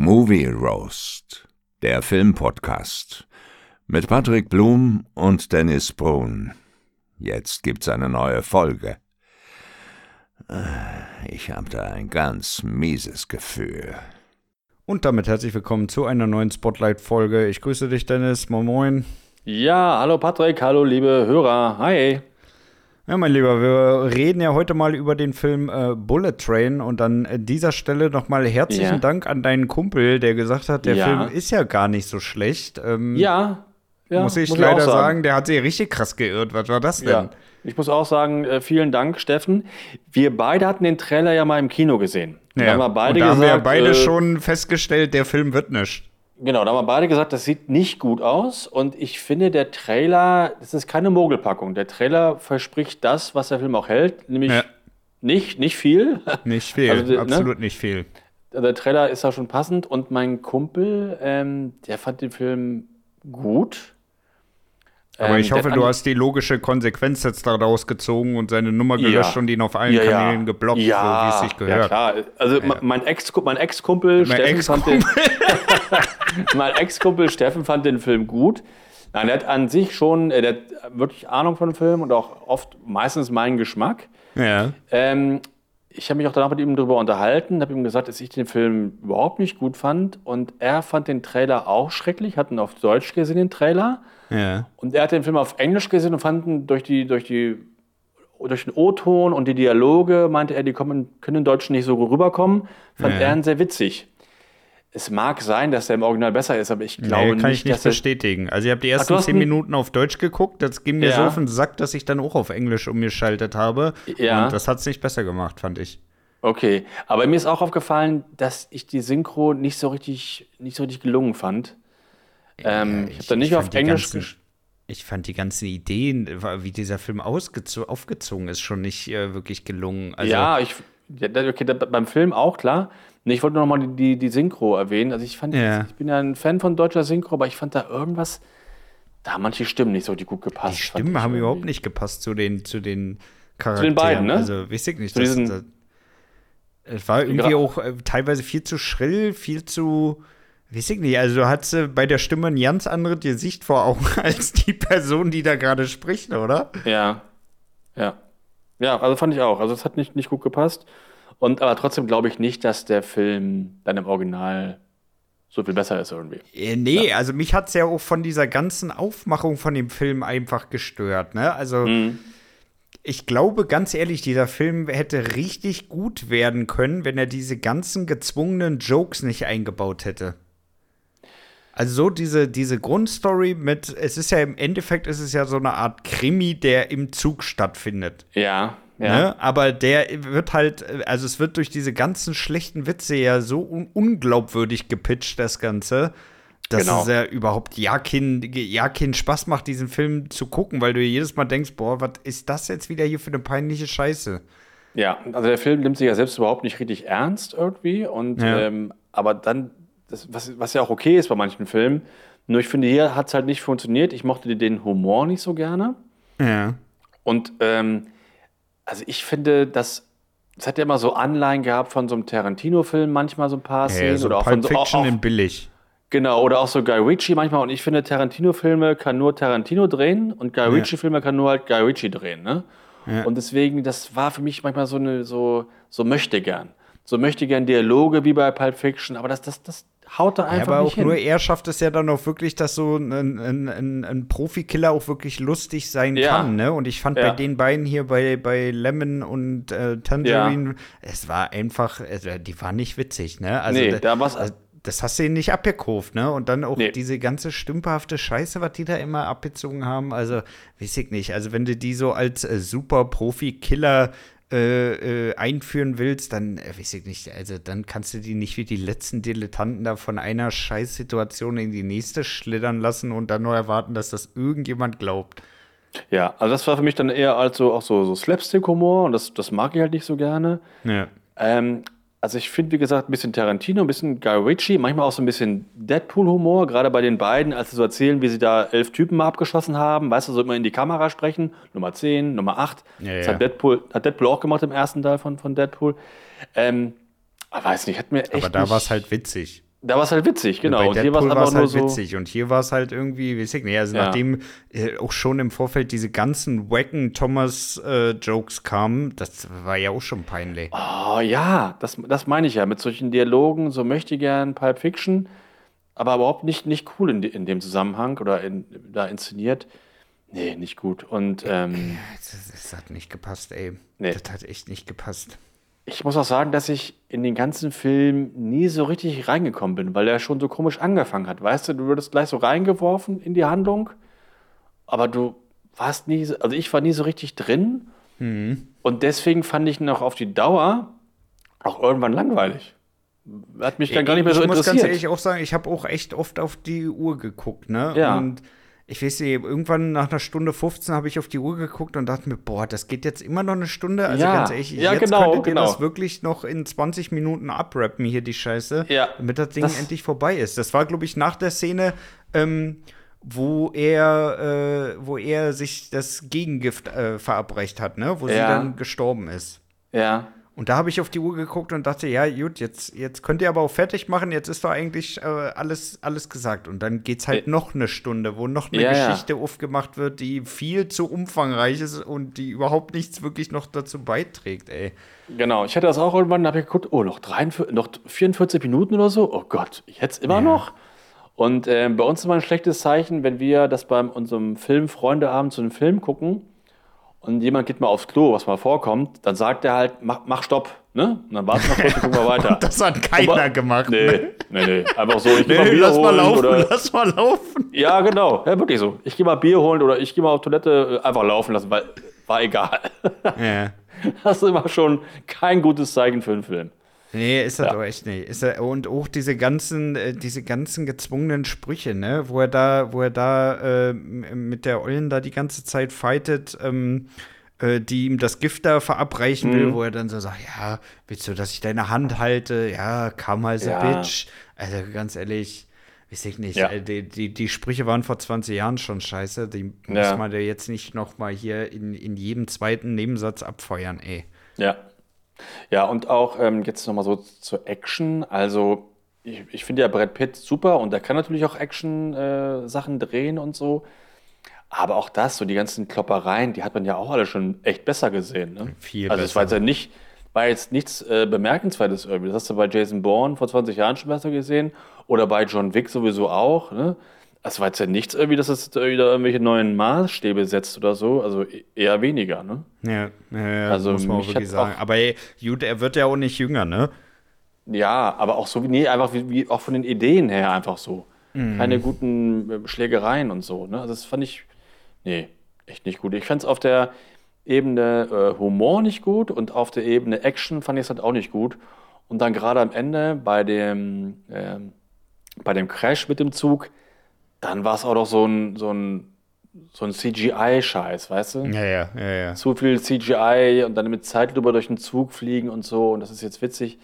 Movie Roast, der Filmpodcast mit Patrick Blum und Dennis Brun. Jetzt gibt's eine neue Folge. Ich habe da ein ganz mieses Gefühl. Und damit herzlich willkommen zu einer neuen Spotlight-Folge. Ich grüße dich, Dennis. Moin Moin. Ja, hallo Patrick, hallo liebe Hörer. Hi. Ja, mein Lieber, wir reden ja heute mal über den Film äh, Bullet Train und an dieser Stelle nochmal herzlichen Ja. Dank an deinen Kumpel, der gesagt hat, der Ja. Film ist ja gar nicht so schlecht. Ähm, Ja, ja muss ich auch leider sagen. der hat sich richtig krass geirrt. Was war das denn? Ja. Ich muss auch sagen, äh, vielen Dank, Steffen. Wir beide hatten den Trailer ja mal im Kino gesehen. Und Da haben wir beide und da haben gesagt, wir beide äh, schon festgestellt, der Film wird nicht. Genau, da haben wir beide gesagt, das sieht nicht gut aus. Und ich finde, der Trailer, das ist keine Mogelpackung. Der Trailer verspricht das, was der Film auch hält, nämlich Ja. nicht, nicht viel. Nicht viel, Also, ne? absolut nicht viel. Der Trailer ist da schon passend. Und mein Kumpel, ähm, der fand den Film gut. Aber Ähm, ich hoffe, du hast die logische Konsequenz jetzt daraus gezogen und seine Nummer Ja. gelöscht und ihn auf allen Ja, ja. Kanälen geblockt, so wie es sich gehört. Ja, klar. Also mein Ex- mein Ex-Kumpel Mein Steffen, fand den, mein Ex-Kumpel Steffen fand den Film gut. Nein, der hat an sich schon, äh, der hat wirklich Ahnung von dem Film und auch oft meistens meinen Geschmack. Ja. Ähm, ich habe mich auch danach mit ihm darüber unterhalten, habe ihm gesagt, dass ich den Film überhaupt nicht gut fand und er fand den Trailer auch schrecklich, hat ihn auf Deutsch gesehen, den Trailer. Ja. Und er hat den Film auf Englisch gesehen und fand ihn durch, die, durch, die, durch den O-Ton und die Dialoge, meinte er, die kommen, können im Deutschen nicht so rüberkommen, fand Ja. er ihn sehr witzig. Es mag sein, dass er im Original besser ist, aber ich glaube nee, kann nicht, ich nicht bestätigen. Also ich habe die ersten hast zehn Minuten auf Deutsch geguckt, das ging mir Ja. so auf den Sack, dass ich dann auch auf Englisch umgeschaltet habe. Ja. Und das hat es nicht besser gemacht, fand ich. Okay, aber mir ist auch aufgefallen, dass ich die Synchro nicht so richtig, nicht so richtig gelungen fand. Ähm, ich habe dann nicht auf die Englisch. gesch- Ich fand die ganzen Ideen, wie dieser Film aufgezogen ist, schon nicht äh, wirklich gelungen. Also, ja, ich, ja, okay, beim Film auch klar. Nee, ich wollte nur noch mal die, die, die Synchro erwähnen. Also ich fand, Ja. ich bin ja ein Fan von deutscher Synchro, aber ich fand da irgendwas, da haben manche Stimmen nicht so richtig gut gepasst. die Stimmen ich haben überhaupt nicht gepasst zu den, zu den Charakteren. den beiden, ne? Also, weiß ich nicht. Zu Das, diesen- das, es war irgendwie auch äh, teilweise viel zu schrill, viel zu. Weiß ich nicht, also du hattest bei der Stimme ein ganz anderes Gesicht vor Augen als die Person, die da gerade spricht, oder? Ja, ja. Ja, also fand ich auch. Also es hat nicht, nicht gut gepasst. Und aber trotzdem glaube ich nicht, dass der Film dann im Original so viel besser ist irgendwie. Äh, nee, also mich hat es ja auch von dieser ganzen Aufmachung von dem Film einfach gestört, ne? Also Mhm. ich glaube ganz ehrlich, dieser Film hätte richtig gut werden können, wenn er diese ganzen gezwungenen Jokes nicht eingebaut hätte. Also so diese, diese Grundstory mit, es ist ja im Endeffekt ist es ja so eine Art Krimi, der im Zug stattfindet. Ja, ja. Ne? Aber der wird halt, also es wird durch diese ganzen schlechten Witze ja so un unglaubwürdig gepitcht, das Ganze, dass Genau. es ja überhaupt ja keinen ja keinen Spaß macht, diesen Film zu gucken, weil du jedes Mal denkst, boah, was ist das jetzt wieder hier für eine peinliche Scheiße? Ja, also der Film nimmt sich ja selbst überhaupt nicht richtig ernst irgendwie. Und Ja. ähm, aber dann, das, was, was ja auch okay ist bei manchen Filmen, nur ich finde, hier hat es halt nicht funktioniert. Ich mochte den Humor nicht so gerne. Ja. Und ähm, also ich finde, das, das hat ja immer so Anleihen gehabt von so einem Tarantino-Film, manchmal so ein paar Szenen. ja so oder auch Pulp von so, Fiction auch, in billig. Genau, oder auch so Guy Ritchie manchmal. Und ich finde, Tarantino-Filme kann nur Tarantino drehen und Guy Ritchie-Filme kann nur halt Guy Ritchie drehen. Ne? Und deswegen, das war für mich manchmal so eine, so, so möchte gern. So möchte gern Dialoge wie bei Pulp Fiction, aber das, das, das haut da Ja, einfach aber nicht auch hin. nur er schafft es ja dann auch wirklich, dass so ein, ein, ein, ein Profikiller auch wirklich lustig sein Ja. kann, ne? Und ich fand bei Ja. den beiden hier bei, bei Lemon und äh, Tangerine, es war einfach, also, die waren nicht witzig, ne? Also Nee, da, da war's- also, das hast du ihnen nicht abgekauft, ne? Und dann auch Nee. diese ganze stümperhafte Scheiße, was die da immer abgezogen haben, also weiß ich nicht. Also wenn du die so als äh, super Profi-Killer äh, äh, einführen willst, dann äh, weiß ich nicht, also dann kannst du die nicht wie die letzten Dilettanten da von einer Scheißsituation in die nächste schlittern lassen und dann nur erwarten, dass das irgendjemand glaubt. Ja, also das war für mich dann eher als so, auch so, so Slapstick-Humor und das, das mag ich halt nicht so gerne. Ja. Ähm, also ich finde, wie gesagt, ein bisschen Tarantino, ein bisschen Guy Ritchie, manchmal auch so ein bisschen Deadpool-Humor, gerade bei den beiden, als sie so erzählen, wie sie da elf Typen mal abgeschossen haben, weißt du, so immer in die Kamera sprechen, Nummer 10, Nummer 8. Ja, das ja. hat Deadpool, hat Deadpool auch gemacht im ersten Teil von, von Deadpool. Ähm, aber weiß nicht, hat mir echt Aber da war es halt witzig. Da war es halt witzig, genau. Und hier war es einfach halt nur witzig. Und hier war es halt irgendwie, weiß ich nicht, also ja. nachdem äh, auch schon im Vorfeld diese ganzen wacken Thomas-Jokes äh, kamen, das war ja auch schon peinlich. Oh ja, das, das meine ich ja. Mit solchen Dialogen, so möchte ich gern Pulp Fiction, aber überhaupt nicht, nicht cool in, in dem Zusammenhang oder in, da inszeniert. Nee, nicht gut. Und ähm, das, das, hat nicht gepasst, ey. Nee. Das hat echt nicht gepasst. Ich muss auch sagen, dass ich in den ganzen Film nie so richtig reingekommen bin, weil er schon so komisch angefangen hat. Weißt du, du würdest gleich so reingeworfen in die Handlung, aber du warst nie, also ich war nie so richtig drin. Mhm. Und deswegen fand ich ihn auch auf die Dauer auch irgendwann langweilig. Hat mich dann gar nicht mehr so interessiert. Ich muss ganz ehrlich auch sagen, ich habe auch echt oft auf die Uhr geguckt, ne? Ja. Und ich weiß nicht, irgendwann nach einer Stunde 15 habe ich auf die Uhr geguckt und dachte mir, boah, das geht jetzt immer noch eine Stunde. Also ja, ganz ehrlich, ja, jetzt genau, könntet genau. ihr das wirklich noch in 20 Minuten abrappen, hier die Scheiße, ja, damit das Ding das endlich vorbei ist. Das war, glaube ich, nach der Szene, ähm, wo er, äh, wo er sich das Gegengift äh, verabreicht hat, ne? Wo ja. sie dann gestorben ist. Ja. Und da habe ich auf die Uhr geguckt und dachte, ja, gut, jetzt, jetzt könnt ihr aber auch fertig machen, jetzt ist doch eigentlich äh, alles, alles gesagt. Und dann geht es halt äh, noch eine Stunde, wo noch eine ja, Geschichte ja. aufgemacht wird, die viel zu umfangreich ist und die überhaupt nichts wirklich noch dazu beiträgt, ey. Genau, ich hatte das auch irgendwann, da habe ich geguckt, oh, noch, 43, noch 44 Minuten oder so? Oh Gott, jetzt immer ja. noch? Und äh, bei uns ist immer ein schlechtes Zeichen, wenn wir das bei unserem Film Freundeabend zu einem Film gucken und jemand geht mal aufs Klo, was mal vorkommt, dann sagt er halt, mach, mach Stopp. Ne? Und dann warten wir kurz und gucken wir weiter. Das hat keiner Aber, gemacht. Nee, ne? nee, nee. Einfach so, ich nee, geh mal Bier lass holen. Mal laufen, oder, lass mal laufen. Ja, genau. Ja, wirklich so. Ich gehe mal Bier holen oder ich gehe mal auf Toilette, äh, einfach laufen lassen, weil war egal. Ja. Das ist immer schon kein gutes Zeichen für einen Film. Nee, ist das ja. doch echt nicht. Ist er, und auch diese ganzen, äh, diese ganzen gezwungenen Sprüche, ne, wo er da, wo er da äh, mit der Ollen da die ganze Zeit fightet, ähm, äh, die ihm das Gift da verabreichen will, mhm. wo er dann so sagt, ja, willst du, dass ich deine Hand halte? Ja, come as ja. a bitch. Also ganz ehrlich, weiß ich nicht. Ja. Äh, die, die, die, Sprüche waren vor 20 Jahren schon scheiße. Die muss man ja jetzt nicht noch mal hier in, in jedem zweiten Nebensatz abfeuern, ey. Ja. Ja, und auch ähm, jetzt noch mal so zur Action. Also ich, ich finde ja Brad Pitt super und er kann natürlich auch Action-Sachen äh, drehen und so. Aber auch das, so die ganzen Kloppereien, die hat man ja auch alle schon echt besser gesehen. Ne? Viel also es war jetzt ja nicht, war jetzt nichts äh, Bemerkenswertes irgendwie. Das hast du bei Jason Bourne vor 20 Jahren schon besser gesehen oder bei John Wick sowieso auch. Ne? Es war jetzt ja nichts irgendwie, dass es wieder irgendwelche neuen Maßstäbe setzt oder so. Also e-, eher weniger, ne? Ja, ja, ja also muss man auch wirklich sagen. Auch, aber ey, gut, er wird ja auch nicht jünger, ne? Ja, aber auch so, nee, einfach wie, wie auch von den Ideen her einfach so. Mhm. Keine guten äh, Schlägereien und so, ne? Also das fand ich Nee, echt nicht gut. Ich fand es auf der Ebene äh, Humor nicht gut und auf der Ebene Action fand ich es halt auch nicht gut. Und dann gerade am Ende bei dem, äh, bei dem Crash mit dem Zug, dann war es auch doch so ein, so ein, so ein CGI-Scheiß, weißt du? Ja, ja, ja, ja. Zu viel CGI und dann mit Zeitlupe durch den Zug fliegen und so und das ist jetzt witzig.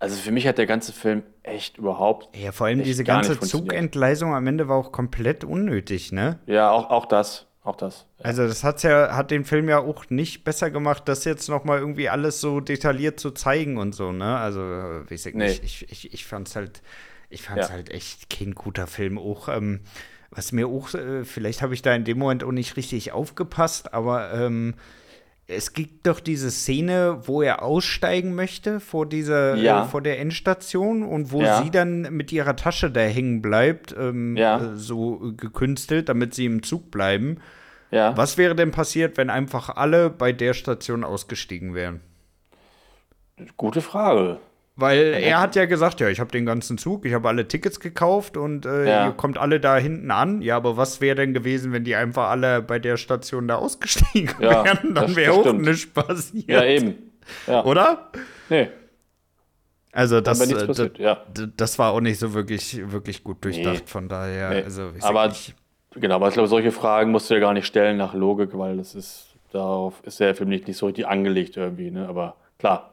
Also für mich hat der ganze Film echt überhaupt. Ja, vor allem diese ganze Zugentgleisung am Ende war auch komplett unnötig, ne? Ja, auch, auch das. Auch das. Ja. Also das hat's ja, hat den Film ja auch nicht besser gemacht, das jetzt noch mal irgendwie alles so detailliert zu zeigen und so, ne? Also, weiß ich nee. nicht. Ich, ich, ich fand's halt, ich fand's ja. halt echt kein guter Film. Auch, ähm, was mir auch, äh, vielleicht habe ich da in dem Moment auch nicht richtig aufgepasst, aber ähm, es gibt doch diese Szene, wo er aussteigen möchte vor dieser, ja. äh, vor der Endstation und wo ja. sie dann mit ihrer Tasche da hängen bleibt, ähm, ja. äh, so gekünstelt, damit sie im Zug bleiben. Was wäre denn passiert, wenn einfach alle bei der Station ausgestiegen wären? Gute Frage. Weil er hat ja gesagt, ja, ich habe den ganzen Zug, ich habe alle Tickets gekauft und äh, ja. ihr kommt alle da hinten an. Ja, aber was wäre denn gewesen, wenn die einfach alle bei der Station da ausgestiegen ja, wären? Dann wäre auch nichts passiert. Ja, eben. Ja. Oder? Nee. Also das, äh, das, ja. das, war auch nicht so wirklich, wirklich gut durchdacht, nee. von daher. Nee. Also, aber genau, aber ich glaube, solche Fragen musst du ja gar nicht stellen nach Logik, weil das ist, darauf ist der Film nicht, nicht so richtig angelegt irgendwie, ne? Aber klar,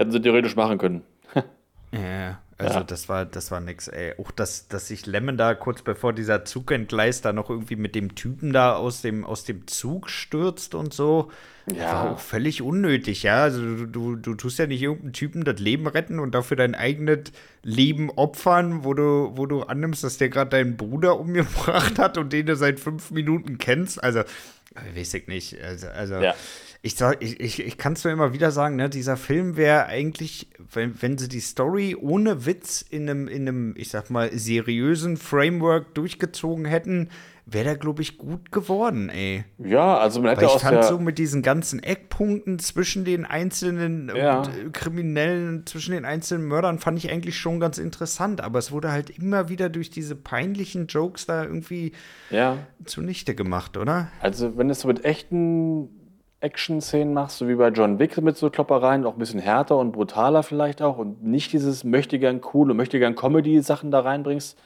Hätten sie theoretisch machen können. ja, Also Ja. das war, das war nix, ey. Auch dass, dass sich Lemon da kurz bevor dieser Zug entgleist, da noch irgendwie mit dem Typen da aus dem, aus dem Zug stürzt und so. Ja. War auch völlig unnötig, ja. Also du, du, du tust ja nicht irgendeinem Typen das Leben retten und dafür dein eigenes Leben opfern, wo du, wo du annimmst, dass der gerade deinen Bruder umgebracht hat und den du seit fünf Minuten kennst. Also, weiß ich nicht. Also, also Ja. Ich, sag- ich, ich, ich kann es nur immer wieder sagen, ne, dieser Film wäre eigentlich, wenn, wenn sie die Story ohne Witz in einem, in einem, ich sag mal, seriösen Framework durchgezogen hätten, wäre der, glaube ich, gut geworden, ey. Ja, also man hätte Weil ich fand so mit diesen ganzen Eckpunkten zwischen den einzelnen äh, Ja. äh, Kriminellen, zwischen den einzelnen Mördern, fand ich eigentlich schon ganz interessant. Aber es wurde halt immer wieder durch diese peinlichen Jokes da irgendwie ja, zunichte gemacht, oder? also wenn es so mit echten Action-Szenen machst, so wie bei John Wick mit so Kloppereien, auch ein bisschen härter und brutaler vielleicht auch und nicht dieses möchte gern cool und möchte gern Comedy-Sachen da reinbringst,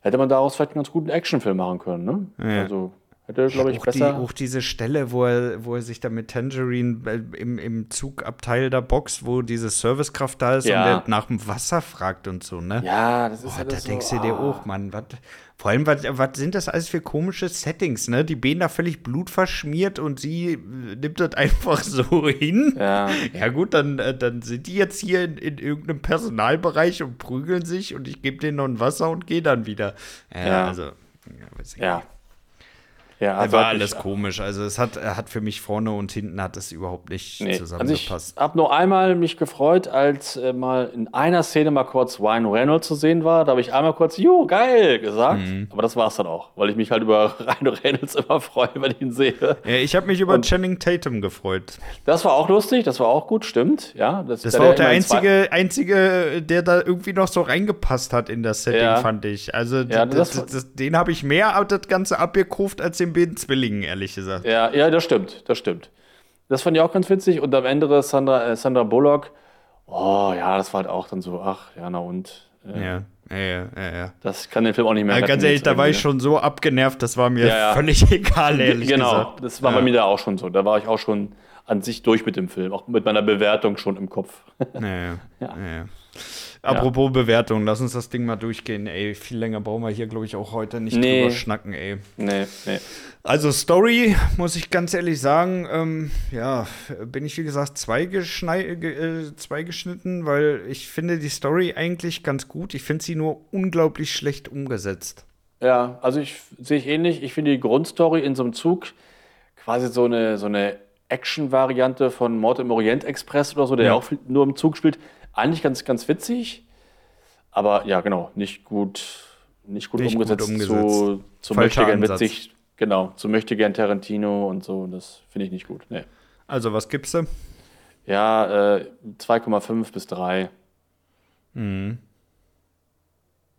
hätte man daraus vielleicht einen ganz guten Actionfilm machen können, ne? Ja. Also hätte, glaube ich, auch, die, besser. auch diese Stelle, wo er, wo er sich da mit Tangerine äh, im, im Zugabteil der Box, wo diese Servicekraft da ist Ja. und der nach dem Wasser fragt und so, ne? ja, das ist Boah, halt da so, denkst du dir ah. auch, Mann, was, vor allem, was, sind das alles für komische Settings, ne? Die Bänen da völlig blutverschmiert und sie äh, nimmt das einfach so hin. Ja, Ja gut, dann, äh, dann sind die jetzt hier in, in irgendeinem Personalbereich und prügeln sich und ich gebe denen noch ein Wasser und gehe dann wieder. Ja, Ja. also, ja, weiß ich ja. nicht. Ja, Also war alles komisch. Also es hat, hat für mich vorne und hinten hat es überhaupt nicht Nee. Also ich zusammengepasst. habe nur einmal mich gefreut, als äh, mal in einer Szene mal kurz Ryan Reynolds zu sehen war. Da habe ich einmal kurz, jo, geil, gesagt. Mhm. Aber das war es dann auch, weil ich mich halt über Ryan Reynolds immer freue, wenn ich ihn sehe. ja, ich habe mich über Und- Channing Tatum gefreut. Das war auch lustig, das war auch gut, stimmt. Ja, Das da war auch der einzige, einzige, der da irgendwie noch so reingepasst hat in das Setting, Ja. fand ich. Also Ja, das, das- das, das, den habe ich mehr das Ganze abgekauft als den beiden Zwillingen, ehrlich gesagt. Ja, ja, das stimmt, das stimmt. Das fand ich auch ganz witzig. Und am Ende Sandra, äh, Sandra Bullock, oh ja, das war halt auch dann so, ach, ja, na und. Äh, Ja, ja, ja, ja. ja. Das kann den Film auch nicht mehr Also ganz retten ehrlich, da war ich schon so abgenervt, das war mir Ja, ja. völlig egal, ehrlich Genau, gesagt. das war ja. bei mir da auch schon so. Da war ich auch schon an sich durch mit dem Film, auch mit meiner Bewertung schon im Kopf. Ja, ja. Ja. ja. Apropos Bewertung, lass uns das Ding mal durchgehen, ey. Viel länger brauchen wir hier, glaube ich, auch heute nicht Nee. drüber schnacken, ey. nee, nee. Also Story, muss ich ganz ehrlich sagen, ähm, ja, bin ich wie gesagt äh, zweigeschnitten, weil ich finde die Story eigentlich ganz gut. Ich finde sie nur unglaublich schlecht umgesetzt. Ja, also ich sehe ich ähnlich. Ich finde die Grundstory in so einem Zug quasi so eine, so eine Action-Variante von Mord im Orient Express oder so, der Ja. auch nur im Zug spielt. Eigentlich ganz, ganz witzig. Aber ja, genau, nicht gut, nicht gut, Nicht gut umgesetzt, umgesetzt. zu, zu möchte gern witzig. Genau, zu möchte gern Tarantino und so. Das finde ich nicht gut. Nee. Also, was gibst du? Ja, äh, 2,5 bis 3. Mhm.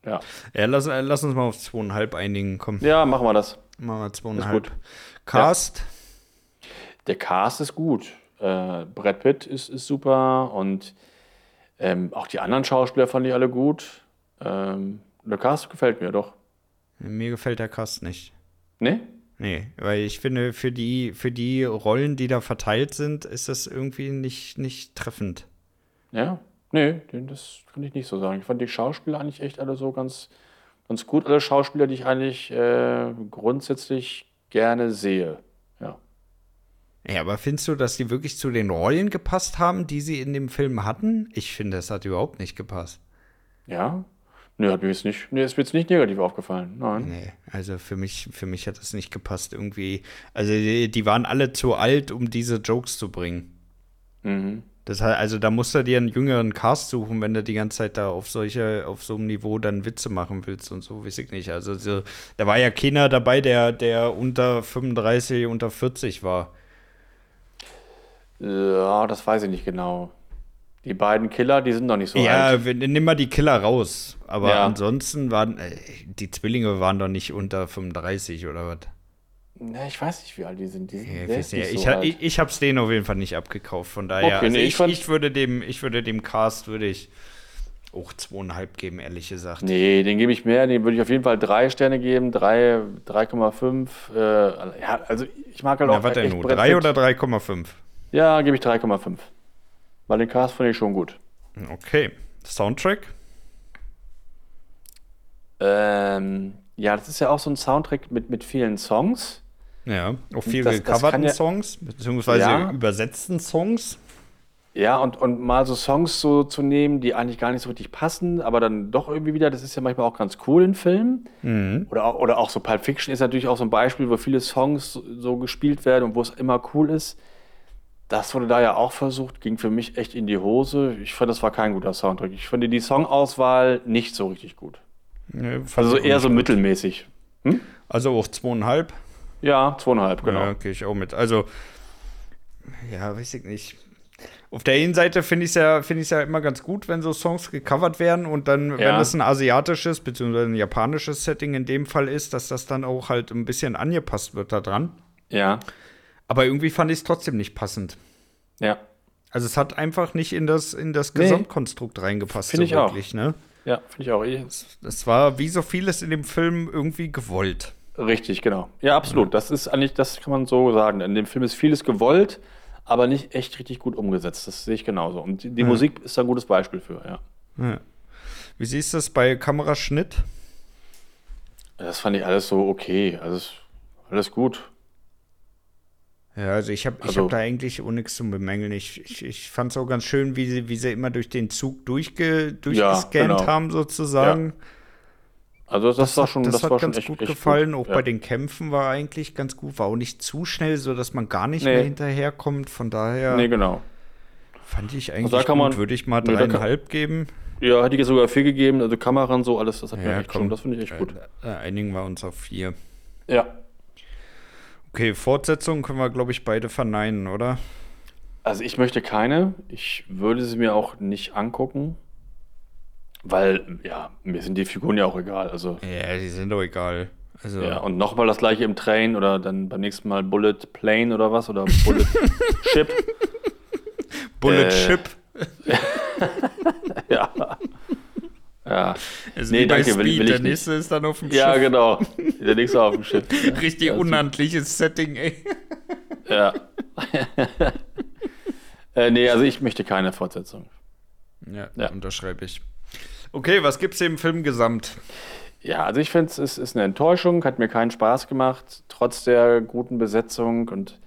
Ja. Ja, lass, lass uns mal auf zweieinhalb einigen. Komm, ja, machen wir das. machen wir zweieinhalb. gut. Cast, Der Cast ist gut. Äh, Brad Pitt ist, ist super und ähm, auch die anderen Schauspieler fand ich alle gut. Ähm, der Cast gefällt mir doch. mir gefällt der Cast nicht. Ne? Nee, weil ich finde, für die, für die Rollen, die da verteilt sind, ist das irgendwie nicht, nicht treffend. Ja? Nee, das kann ich nicht so sagen. Ich fand die Schauspieler eigentlich echt alle so ganz, ganz gut. Alle Schauspieler, die ich eigentlich äh, grundsätzlich gerne sehe. Ja. Aber findest du, dass die wirklich zu den Rollen gepasst haben, die sie in dem Film hatten? Ich finde, es hat überhaupt nicht gepasst. Ja? Nee, hat mir jetzt nicht, nee, ist mir jetzt nicht negativ aufgefallen. Nein. Nee, also für mich, für mich hat das nicht gepasst irgendwie. Also die, die waren alle zu alt, um diese Jokes zu bringen. Mhm. Das heißt, also da musst du dir einen jüngeren Cast suchen, wenn du die ganze Zeit da auf solche, auf so einem Niveau dann Witze machen willst und so, weiß ich nicht. Also so, da war ja keiner dabei, der, der unter 35, unter 40 war. Ja, das weiß ich nicht genau. Die beiden Killer, die sind noch nicht so ja, alt. wenn- nimm mal die Killer raus. Aber Ja. ansonsten waren, äh, die Zwillinge waren doch nicht unter 35 oder was? Ne, ich weiß nicht, wie alt die sind. Die sind Ja, ist nicht. ich, so alt. ich, ich hab's denen auf jeden Fall nicht abgekauft. Von daher, Okay, also nee, ich, ich ich, würde dem, ich würde dem Cast würde ich auch zweieinhalb geben, ehrlich gesagt. Nee, den gebe ich mehr. Den würde ich auf jeden Fall drei Sterne geben. Drei, 3,5. Äh, ja, also ich mag halt Na, auch nun? Brad 3 Pitt. oder 3,5? Ja, gebe ich 3,5. Weil den Cast fand ich schon gut. Okay. Soundtrack? Ähm, ja, das ist ja auch so ein Soundtrack mit, mit vielen Songs. Ja, auch viel Das- das gecoverten ja- Songs, beziehungsweise Ja. übersetzten Songs. Ja, und, und mal so Songs so zu nehmen, die eigentlich gar nicht so richtig passen, aber dann doch irgendwie wieder, das ist ja manchmal auch ganz cool in Filmen. Oder, auch- oder auch so Pulp Fiction ist natürlich auch so ein Beispiel, wo viele Songs so, so gespielt werden und wo es immer cool ist. Das wurde da ja auch versucht, ging für mich echt in die Hose. Ich fand, das war kein guter Soundtrack. Ich finde die Songauswahl nicht so richtig gut. Fand Also eher so gut. mittelmäßig. Also auch zweieinhalb. Ja, zweieinhalb, genau. Ja, gehe ich auch mit. Also, ja, weiß ich nicht. Auf der einen Seite finde ich es ja, find ja immer ganz gut, wenn so Songs gecovert werden und dann, wenn Ja. das ein asiatisches bzw. ein japanisches Setting in dem Fall ist, dass das dann auch halt ein bisschen angepasst wird da dran. Ja, Aber irgendwie fand ich es trotzdem nicht passend. ja. Also es hat einfach nicht in das, in das Nee. Gesamtkonstrukt reingepasst. Finde ich auch. wirklich, Ne? Ja, finde ich auch. eh Das war wie so vieles in dem Film irgendwie gewollt. Richtig, genau. Ja, absolut. Das ist eigentlich, das kann man so sagen. In dem Film ist vieles gewollt, aber nicht echt richtig gut umgesetzt. Das sehe ich genauso. Und die, die Musik ist ein gutes Beispiel für, ja. Ja. Wie siehst du das bei Kameraschnitt? Das fand ich alles so okay. Alles, alles gut. Ja, also ich habe ich Also- hab da eigentlich auch nichts zu bemängeln. Ich, ich, ich fand es auch ganz schön, wie sie, wie sie immer durch den Zug durchge, durchgescannt genau. haben, sozusagen. Also das, war hat- schon, das, das, hat war schon ganz echt, gut echt gefallen. Gut. Auch ja. bei den Kämpfen war eigentlich ganz gut. War auch nicht zu schnell, sodass man gar nicht Nee. mehr hinterherkommt. Von daher Nee, genau. fand ich eigentlich da kann man- gut. Würde ich mal Nee, da kann- dreieinhalb geben. Ja, hätte ich sogar vier gegeben. Also Kamera und so, alles, das hat mir Ja, echt komm. schon, das finde ich echt gut. Äh, einigen wir uns auf vier. Ja. Okay, Fortsetzung können wir, glaube ich, beide verneinen, oder? Also ich möchte keine. Ich würde sie mir auch nicht angucken. Weil, ja, mir sind die Figuren ja auch egal. Also, Ja, die sind doch egal. Also, ja, und nochmal das gleiche im Train oder dann beim nächsten Mal Bullet Plane oder was oder Bullet Ship. Bullet äh, Ship. Ja. Ja. Also nee, danke, will- Speed. will ich Der nicht. nächste ist dann auf dem ja, Schiff. genau. Der nächste auf dem Schiff. Richtig unhandliches Setting, ey. Ja. äh, nee, also ich möchte keine Fortsetzung. Ja, Ja. unterschreibe ich. Okay, was gibt's im Film gesamt? Ja, also ich finde, es ist, ist eine Enttäuschung, hat mir keinen Spaß gemacht, trotz der guten Besetzung und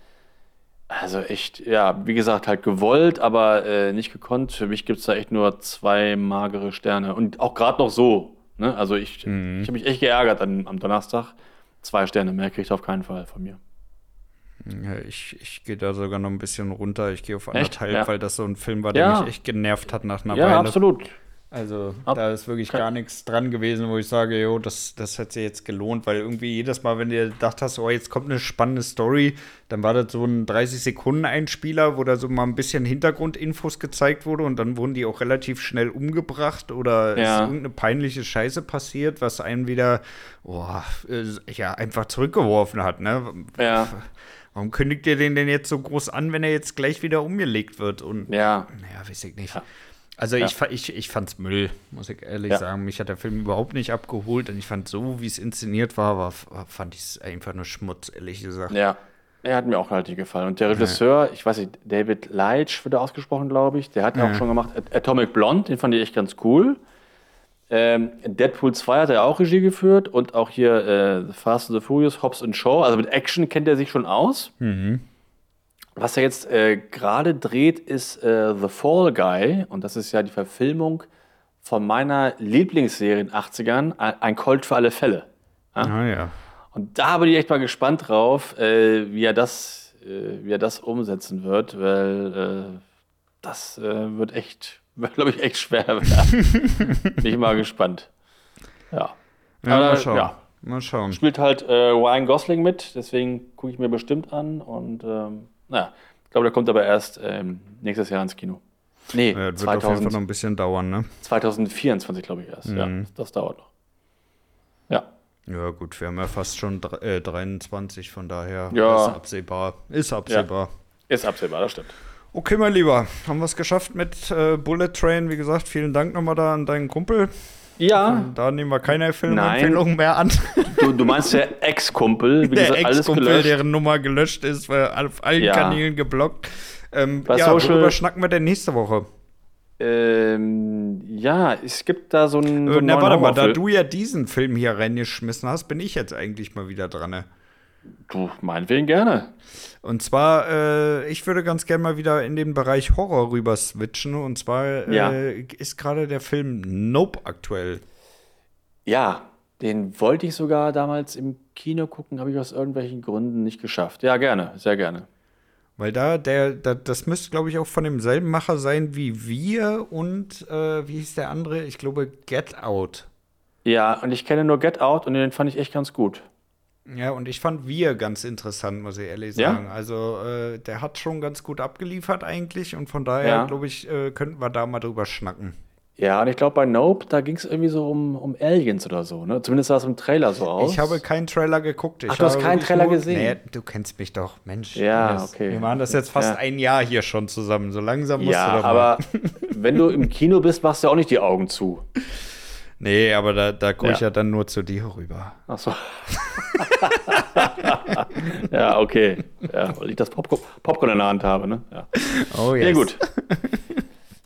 also echt, ja, wie gesagt, halt gewollt, aber äh, nicht gekonnt. Für mich gibt es da echt nur zwei magere Sterne und auch gerade noch so. Ne? Also ich, Mhm. ich habe mich echt geärgert an, am Donnerstag. Zwei Sterne mehr kriegt auf keinen Fall von mir. Ja, ich ich gehe da sogar noch ein bisschen runter. Ich gehe auf anderthalb, Ja. weil das so ein Film war, der Ja. mich echt genervt hat nach einer ja, Weile. absolut. Also Ab- da ist wirklich gar nichts dran gewesen, wo ich sage, jo, das, das hat sich jetzt gelohnt, weil irgendwie jedes Mal, wenn du gedacht hast, oh, jetzt kommt eine spannende Story, dann war das so ein 30-Sekunden-Einspieler, wo da so mal ein bisschen Hintergrundinfos gezeigt wurde und dann wurden die auch relativ schnell umgebracht oder Ja. ist irgendeine peinliche Scheiße passiert, was einen wieder, oh, ja, einfach zurückgeworfen hat, ne? Ja, Warum kündigt ihr den denn jetzt so groß an, wenn er jetzt gleich wieder umgelegt wird? Und ja. naja, weiß ich nicht. Ja. Also Ja. ich, ich, ich fand's Müll, muss ich ehrlich Ja. sagen. Mich hat der Film überhaupt nicht abgeholt und ich fand so, wie es inszeniert war, war, fand ich es einfach nur Schmutz, ehrlich gesagt. Ja, er hat mir auch halt nicht gefallen. Und der Regisseur, ich weiß nicht, David Leitch wird er ausgesprochen, glaube ich, der hat ja Ja. auch schon gemacht At- Atomic Blonde, den fand ich echt ganz cool. Ähm, Deadpool 2 hat er auch Regie geführt und auch hier äh, Fast and the Furious, Hobbs and Shaw. Also mit Action kennt er sich schon aus. Was er jetzt äh, gerade dreht, ist äh, The Fall Guy. Und das ist ja die Verfilmung von meiner Lieblingsserie in den 80ern, Ein Colt für alle Fälle. Ah ja. Und da bin ich echt mal gespannt drauf, äh, wie, er das, äh, wie er das umsetzen wird, weil äh, das äh, wird echt, glaube ich, echt schwer werden. bin ich mal gespannt. Ja. Ja, Aber, mal schauen. ja. Mal schauen. Spielt halt Ryan Gosling mit, deswegen gucke ich mir bestimmt an. Und ähm, naja, ich glaube, der kommt aber erst ähm, nächstes Jahr ins Kino. Nee, Ja, das wird auf jeden Fall 2000, noch ein bisschen dauern, ne? 2024, glaube ich, erst. Ja, Mhm. das dauert noch. Ja. Ja, gut, wir haben ja fast schon äh, 23, von daher Ja. ist absehbar. Ist absehbar. Ist absehbar, das stimmt. Okay, mein Lieber, haben wir es geschafft mit äh, Bullet Train. Wie gesagt, vielen Dank nochmal da an deinen Kumpel. Ja, Da nehmen wir keine Filmempfehlungen mehr an. Du, du meinst der Ex-Kumpel, wie der gesagt, alles Ex-Kumpel, gelöscht. deren Nummer gelöscht ist, weil auf allen Ja. Kanälen geblockt. Ähm, ja, Social- worüber schnacken wir denn nächste Woche? Ähm, ja, es gibt da so einen. So einen Na, warte mal, da du ja diesen Film hier reingeschmissen hast, bin ich jetzt eigentlich mal wieder dran. Ne? Du, meinetwegen gerne. Und zwar, äh, ich würde ganz gerne mal wieder in den Bereich Horror rüber switchen. Und zwar äh, ja. ist gerade der Film Nope aktuell. Ja, den wollte ich sogar damals im Kino gucken, habe ich aus irgendwelchen Gründen nicht geschafft. Ja, gerne, sehr gerne. Weil da, der, da, das müsste, glaube ich, auch von demselben Macher sein wie wir und äh, wie hieß der andere? Ich glaube, Get Out. Ja, und ich kenne nur Get Out und den fand ich echt ganz gut. Ja, und ich fand wir ganz interessant, muss ich ehrlich sagen. Ja? Also, äh, der hat schon ganz gut abgeliefert eigentlich und von daher, ja. glaube ich, äh, könnten wir da mal drüber schnacken. Ja, und ich glaube, bei Nope, da ging es irgendwie so um, um Aliens oder so, ne? Zumindest sah es im Trailer so aus. Ich habe keinen Trailer geguckt. Ich Ach, du hast keinen Trailer nur, gesehen? Nee, du kennst mich doch, Mensch. Ja, das, okay. Wir machen das jetzt fast ja. ein Jahr hier schon zusammen. So langsam musst ja, du doch mal. aber wenn du im Kino bist, machst du auch nicht die Augen zu. Nee, aber da, da gucke ja. ich ja dann nur zu dir rüber. Ach so. ja, okay. Ja, weil ich das Popcorn, Popcorn in der Hand habe, ne? Ja. Oh, yes. Nee, gut.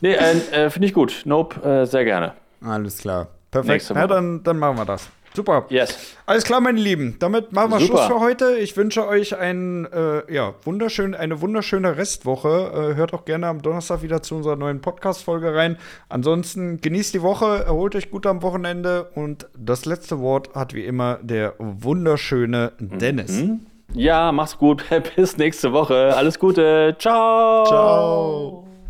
Nee, äh, äh, finde ich gut. Nope, äh, sehr gerne. Alles klar. Perfekt. Ja, dann, dann machen wir das. Super. Yes. Alles klar, meine Lieben. Damit machen wir Super. Schluss für heute. Ich wünsche euch ein, äh, ja, wunderschön, eine wunderschöne Restwoche. Äh, hört auch gerne am Donnerstag wieder zu unserer neuen Podcast-Folge rein. Ansonsten genießt die Woche, erholt euch gut am Wochenende und das letzte Wort hat wie immer der wunderschöne Dennis. Mhm. Ja, mach's gut. Bis nächste Woche. Alles Gute. Ciao. Ciao.